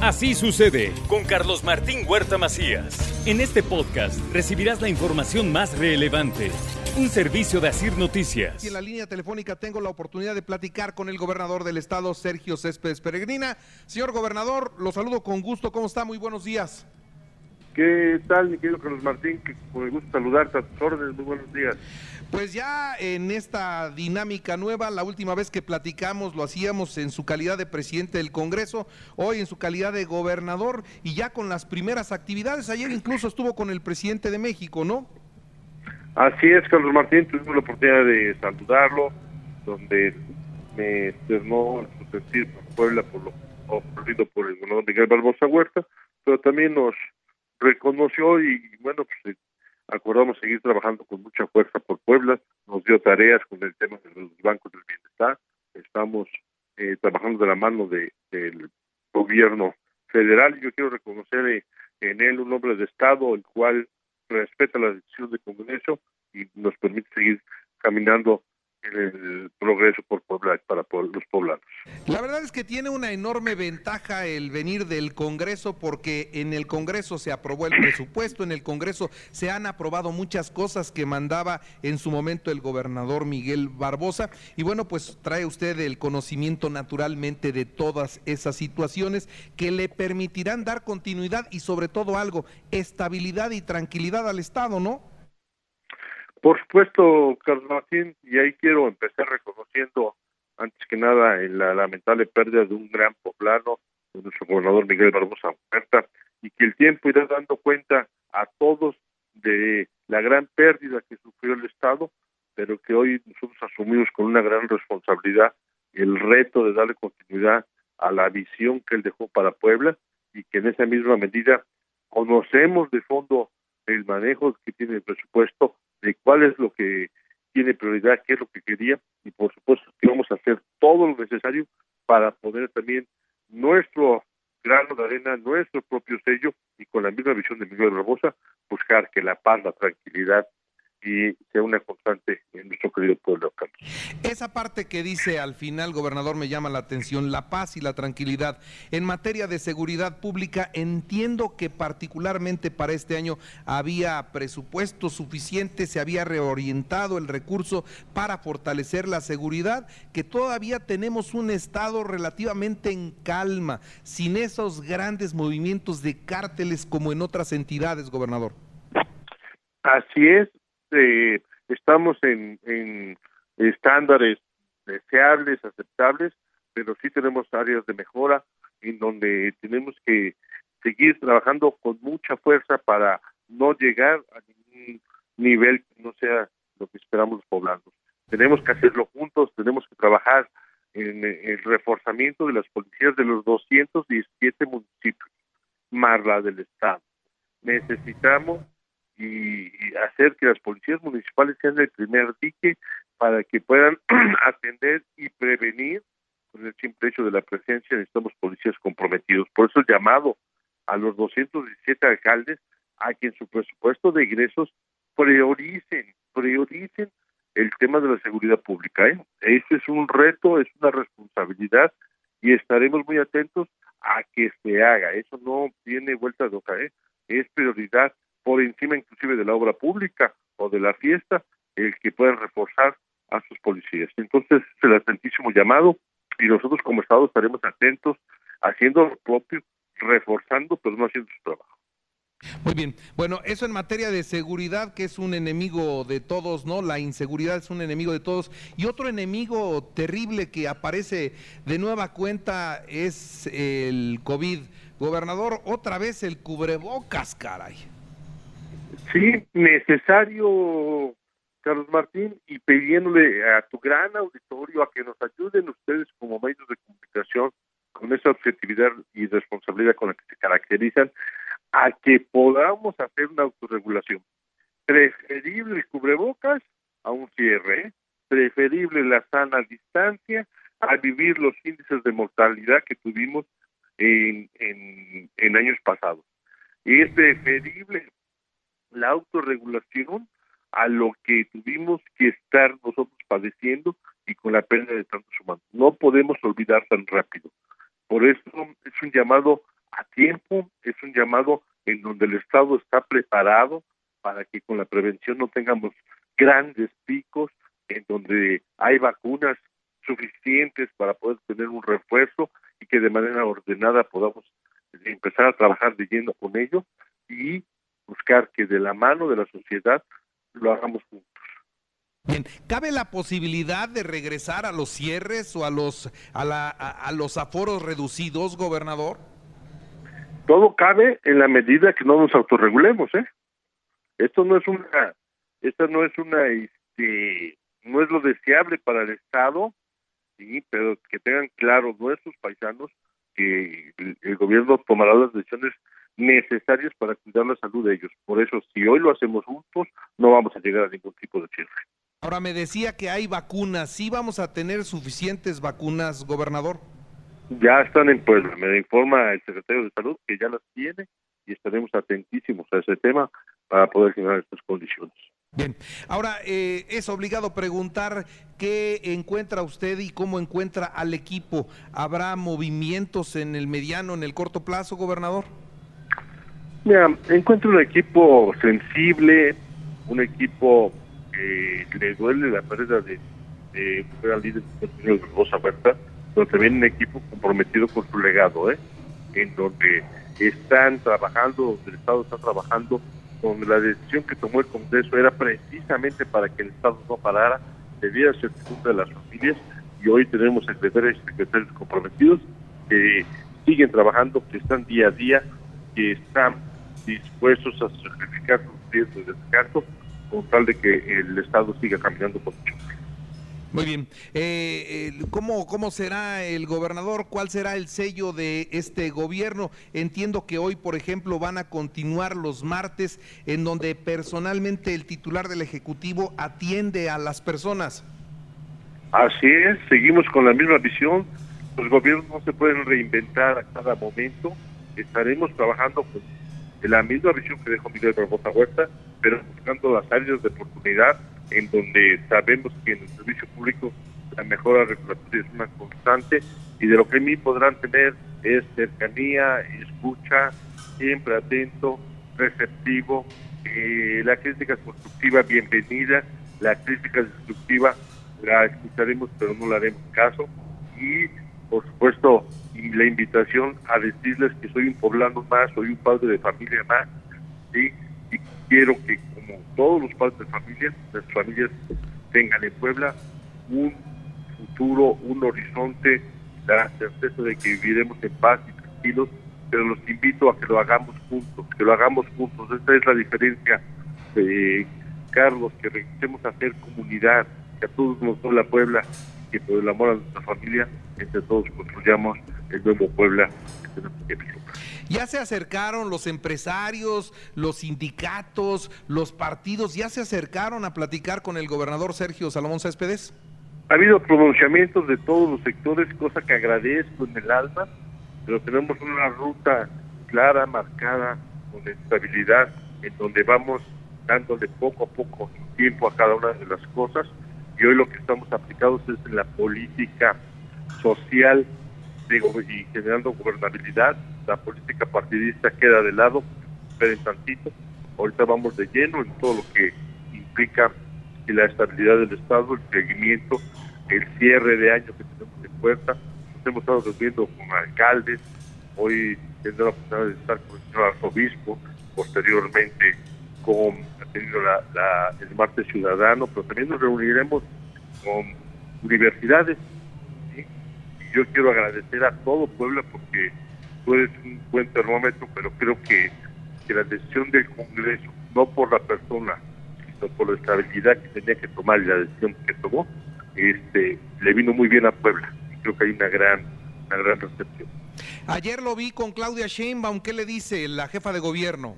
Así sucede con Carlos Martín Huerta Macías. En este podcast recibirás la información más relevante. Un servicio de Asir Noticias. Y en la línea telefónica tengo la oportunidad de platicar con el gobernador del estado, Sergio Céspedes Peregrina. Señor gobernador, lo saludo con gusto. ¿Cómo está? Muy buenos días. ¿Qué tal, mi querido Carlos Martín? Que con el gusto saludarte a tus órdenes. Muy buenos días. Pues ya en esta dinámica nueva, la última vez que platicamos lo hacíamos en su calidad de presidente del Congreso, hoy en su calidad de gobernador y ya con las primeras actividades. Ayer incluso estuvo con el presidente de México, ¿no? Así es, Carlos Martín, tuvimos la oportunidad de saludarlo, donde me externó su sentir por Puebla por lo ocurrido por el gobernador Miguel Barbosa Huerta, pero también nos reconoció y bueno, pues acordamos seguir trabajando con mucha fuerza por Puebla, nos dio tareas con el tema de los bancos del bienestar, estamos eh, trabajando de la mano de, del gobierno federal. Yo quiero reconocer eh, en él un hombre de Estado el cual respeta la decisión del Congreso y nos permite seguir caminando el progreso por Puebla para los poblanos. La verdad es que tiene una enorme ventaja el venir del Congreso porque en el Congreso se aprobó el presupuesto, en el Congreso se han aprobado muchas cosas que mandaba en su momento el gobernador Miguel Barbosa y bueno, pues trae usted el conocimiento naturalmente de todas esas situaciones que le permitirán dar continuidad y sobre todo algo, estabilidad y tranquilidad al Estado, ¿no? Por supuesto, Carlos Martín, y ahí quiero empezar reconociendo, antes que nada, la lamentable pérdida de un gran poblano, de nuestro gobernador Miguel Barbosa Huerta, y que el tiempo irá dando cuenta a todos de la gran pérdida que sufrió el Estado, pero que hoy nosotros asumimos con una gran responsabilidad el reto de darle continuidad a la visión que él dejó para Puebla y que en esa misma medida conocemos de fondo el manejo que tiene el presupuesto de cuál es lo que tiene prioridad, qué es lo que quería y por supuesto que vamos a hacer todo lo necesario para poner también nuestro grano de arena, nuestro propio sello y con la misma visión de Miguel Barbosa buscar que la paz, la tranquilidad y sea una constante en querido pueblo Esa parte que dice al final, gobernador, me llama la atención, la paz y la tranquilidad. En materia de seguridad pública, entiendo que particularmente para este año había presupuesto suficiente, se había reorientado el recurso para fortalecer la seguridad, que todavía tenemos un estado relativamente en calma, sin esos grandes movimientos de cárteles como en otras entidades, gobernador. Así es, este, estamos en, estándares deseables, aceptables, pero sí tenemos áreas de mejora en donde tenemos que seguir trabajando con mucha fuerza para no llegar a ningún nivel que no sea lo que esperamos los poblanos. Tenemos que hacerlo juntos, tenemos que trabajar en el reforzamiento de las policías de los 217 municipios, más la del Estado. Necesitamos y, hacer que las policías municipales sean el primer dique para que puedan atender y prevenir con el simple hecho de la presencia necesitamos policías comprometidos. Por eso el llamado a los 217 alcaldes a que en su presupuesto de ingresos prioricen, prioricen el tema de la seguridad pública. ¿eh? Este es un reto, es una responsabilidad y estaremos muy atentos a que se haga. Eso no tiene vuelta de hoja, ¿eh? es prioridad por encima inclusive de la obra pública o de la fiesta, el que puedan reforzar a sus policías. Entonces, es el atentísimo llamado y nosotros como Estado estaremos atentos, haciendo propio, reforzando, pero no haciendo su trabajo. Muy bien. Bueno, eso en materia de seguridad, que es un enemigo de todos, ¿no? La inseguridad es un enemigo de todos. Y otro enemigo terrible que aparece de nueva cuenta es el COVID. Gobernador, otra vez el cubrebocas, caray. Sí, necesario, Carlos Martín, y pidiéndole a tu gran auditorio a que nos ayuden ustedes como medios de comunicación con esa objetividad y responsabilidad con la que se caracterizan, a que podamos hacer una autorregulación. Preferible el cubrebocas a un cierre, ¿eh? preferible la sana distancia a vivir los índices de mortalidad que tuvimos en, en, en años pasados. Y es preferible la autorregulación a lo que tuvimos que estar nosotros padeciendo y con la pérdida de tantos humanos. No podemos olvidar tan rápido. Por eso es un llamado a tiempo, es un llamado en donde el Estado está preparado para que con la prevención no tengamos grandes picos, en donde hay vacunas suficientes para poder tener un refuerzo y que de manera ordenada podamos empezar a trabajar de lleno con ello buscar que de la mano de la sociedad lo hagamos juntos. Bien, ¿cabe la posibilidad de regresar a los cierres o a los a, la, a, a los aforos reducidos, gobernador? Todo cabe en la medida que no nos autorregulemos, ¿eh? Esto no es una, esta no es una, este, no es lo deseable para el Estado, sí, pero que tengan claro nuestros paisanos que el, el gobierno tomará las decisiones necesarias para cuidar la salud de ellos. Por eso, si hoy lo hacemos juntos, no vamos a llegar a ningún tipo de cierre. Ahora me decía que hay vacunas. ¿Sí vamos a tener suficientes vacunas, gobernador? Ya están en Puebla. Me informa el secretario de Salud que ya las tiene y estaremos atentísimos a ese tema para poder generar estas condiciones. Bien, ahora eh, es obligado preguntar qué encuentra usted y cómo encuentra al equipo. ¿Habrá movimientos en el mediano, en el corto plazo, gobernador? Mira, encuentro un equipo sensible, un equipo que le duele la pérdida de, de gran líder de Rosa Huerta, pero también un equipo comprometido con su legado, ¿eh? en donde están trabajando, donde el Estado está trabajando, donde la decisión que tomó el Congreso era precisamente para que el Estado no parara, debía ser de las familias, y hoy tenemos secretarios y secretarios comprometidos que siguen trabajando, que están día a día, que están dispuestos a sacrificar sus días de descanso con tal de que el Estado siga caminando por mucho. Muy bien. Eh, eh, ¿cómo, ¿Cómo será el gobernador? ¿Cuál será el sello de este gobierno? Entiendo que hoy, por ejemplo, van a continuar los martes en donde personalmente el titular del Ejecutivo atiende a las personas. Así es, seguimos con la misma visión. Los gobiernos no se pueden reinventar a cada momento. Estaremos trabajando con la misma visión que dejó Miguel Barbosa Huerta, pero buscando las áreas de oportunidad en donde sabemos que en el servicio público la mejora regulatoria es una constante y de lo que a mí podrán tener es cercanía, escucha, siempre atento, receptivo, eh, la crítica constructiva bienvenida, la crítica destructiva la escucharemos pero no le haremos caso y por supuesto y la invitación a decirles que soy un poblano más, soy un padre de familia más, ¿sí? y quiero que como todos los padres de familia, las familias tengan en Puebla un futuro, un horizonte, la certeza de que viviremos en paz y tranquilos, pero los invito a que lo hagamos juntos, que lo hagamos juntos. Esta es la diferencia, eh, Carlos, que regresemos a hacer comunidad, que a todos nos la Puebla, que por el amor a nuestra familia, entre todos construyamos el nuevo Puebla. Ya se acercaron los empresarios, los sindicatos, los partidos, ya se acercaron a platicar con el gobernador Sergio Salomón Céspedes. Ha habido pronunciamientos de todos los sectores, cosa que agradezco en el alma, pero tenemos una ruta clara, marcada, con estabilidad, en donde vamos dándole poco a poco tiempo a cada una de las cosas y hoy lo que estamos aplicados es en la política social de, y generando gobernabilidad. La política partidista queda de lado, esperen tantito. Ahorita vamos de lleno en todo lo que implica la estabilidad del Estado, el seguimiento, el cierre de año que tenemos de puerta. Nos hemos estado reuniendo con alcaldes, hoy tendré la oportunidad de estar con el señor arzobispo, posteriormente con tenido la, la, el martes ciudadano, pero también nos reuniremos con universidades. Yo quiero agradecer a todo Puebla porque tú eres un buen termómetro, pero creo que, que la decisión del Congreso, no por la persona, sino por la estabilidad que tenía que tomar y la decisión que tomó, este, le vino muy bien a Puebla. Y creo que hay una gran, una gran recepción. Ayer lo vi con Claudia Sheinbaum, ¿qué le dice la jefa de gobierno?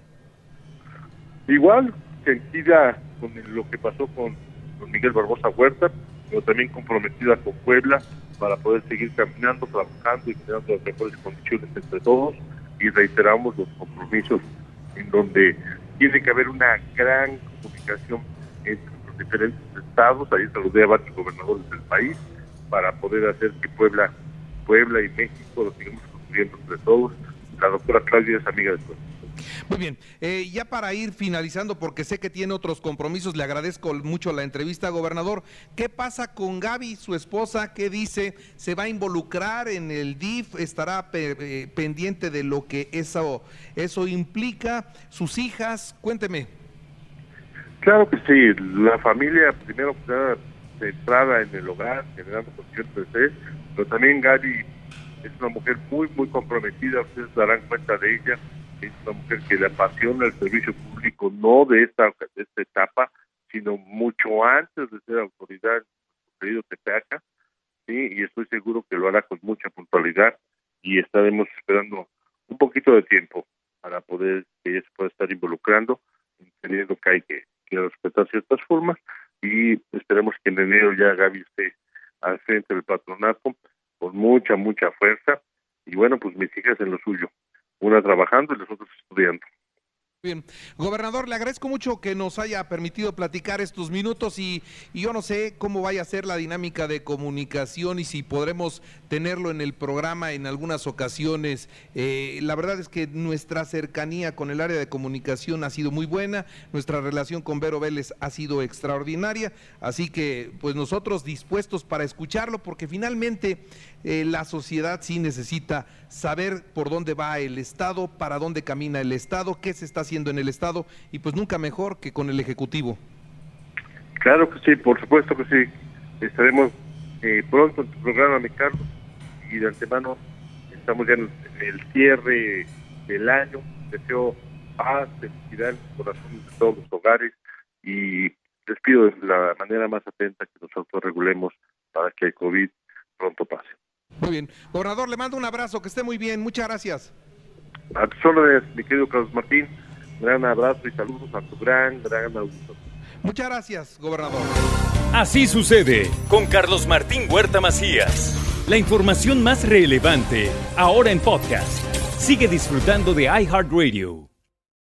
Igual, sentida con lo que pasó con, con Miguel Barbosa Huerta, pero también comprometida con Puebla para poder seguir caminando, trabajando y creando las mejores condiciones entre todos y reiteramos los compromisos en donde tiene que haber una gran comunicación entre los diferentes estados, ahí saludé a varios gobernadores del país, para poder hacer que Puebla, Puebla y México lo sigamos construyendo entre todos. La doctora Claudia es amiga de todos. Muy bien, eh, ya para ir finalizando, porque sé que tiene otros compromisos, le agradezco mucho la entrevista, gobernador. ¿Qué pasa con Gaby, su esposa? ¿Qué dice? ¿Se va a involucrar en el DIF? ¿Estará eh, pendiente de lo que eso, eso implica? ¿Sus hijas? Cuénteme. Claro que sí, la familia primero está centrada en el hogar, generando condiciones de pero también Gaby es una mujer muy, muy comprometida, ustedes darán cuenta de ella es una mujer que le apasiona el servicio público, no de esta, de esta etapa, sino mucho antes de ser autoridad querido Tepeaca, ¿sí? y estoy seguro que lo hará con mucha puntualidad y estaremos esperando un poquito de tiempo para poder que ella se pueda estar involucrando, entendiendo que hay que, que respetar ciertas formas y esperemos que en enero ya Gaby esté al frente del patronato con mucha, mucha fuerza y bueno, pues mis hijas en lo suyo una trabajando y los otros estudiando. Bien, gobernador, le agradezco mucho que nos haya permitido platicar estos minutos y, yo no sé cómo vaya a ser la dinámica de comunicación y si podremos tenerlo en el programa en algunas ocasiones. Eh, la verdad es que nuestra cercanía con el área de comunicación ha sido muy buena, nuestra relación con Vero Vélez ha sido extraordinaria, así que pues nosotros dispuestos para escucharlo porque finalmente eh, la sociedad sí necesita saber por dónde va el Estado, para dónde camina el Estado, qué se está haciendo en el Estado y pues nunca mejor que con el Ejecutivo. Claro que sí, por supuesto que sí. Estaremos eh, pronto en tu programa, mi Carlos, y de antemano estamos ya en el cierre del año. Deseo paz, felicidad en los corazones de todos los hogares y les pido de la manera más atenta que nos autorregulemos para que el COVID pronto pase. Muy bien. Gobernador, le mando un abrazo, que esté muy bien. Muchas gracias. A tus órdenes, mi querido Carlos Martín. Gran abrazo y saludos a tu gran, gran auditorio. Muchas gracias, gobernador. Así sucede con Carlos Martín Huerta Macías. La información más relevante, ahora en podcast. Sigue disfrutando de iHeartRadio.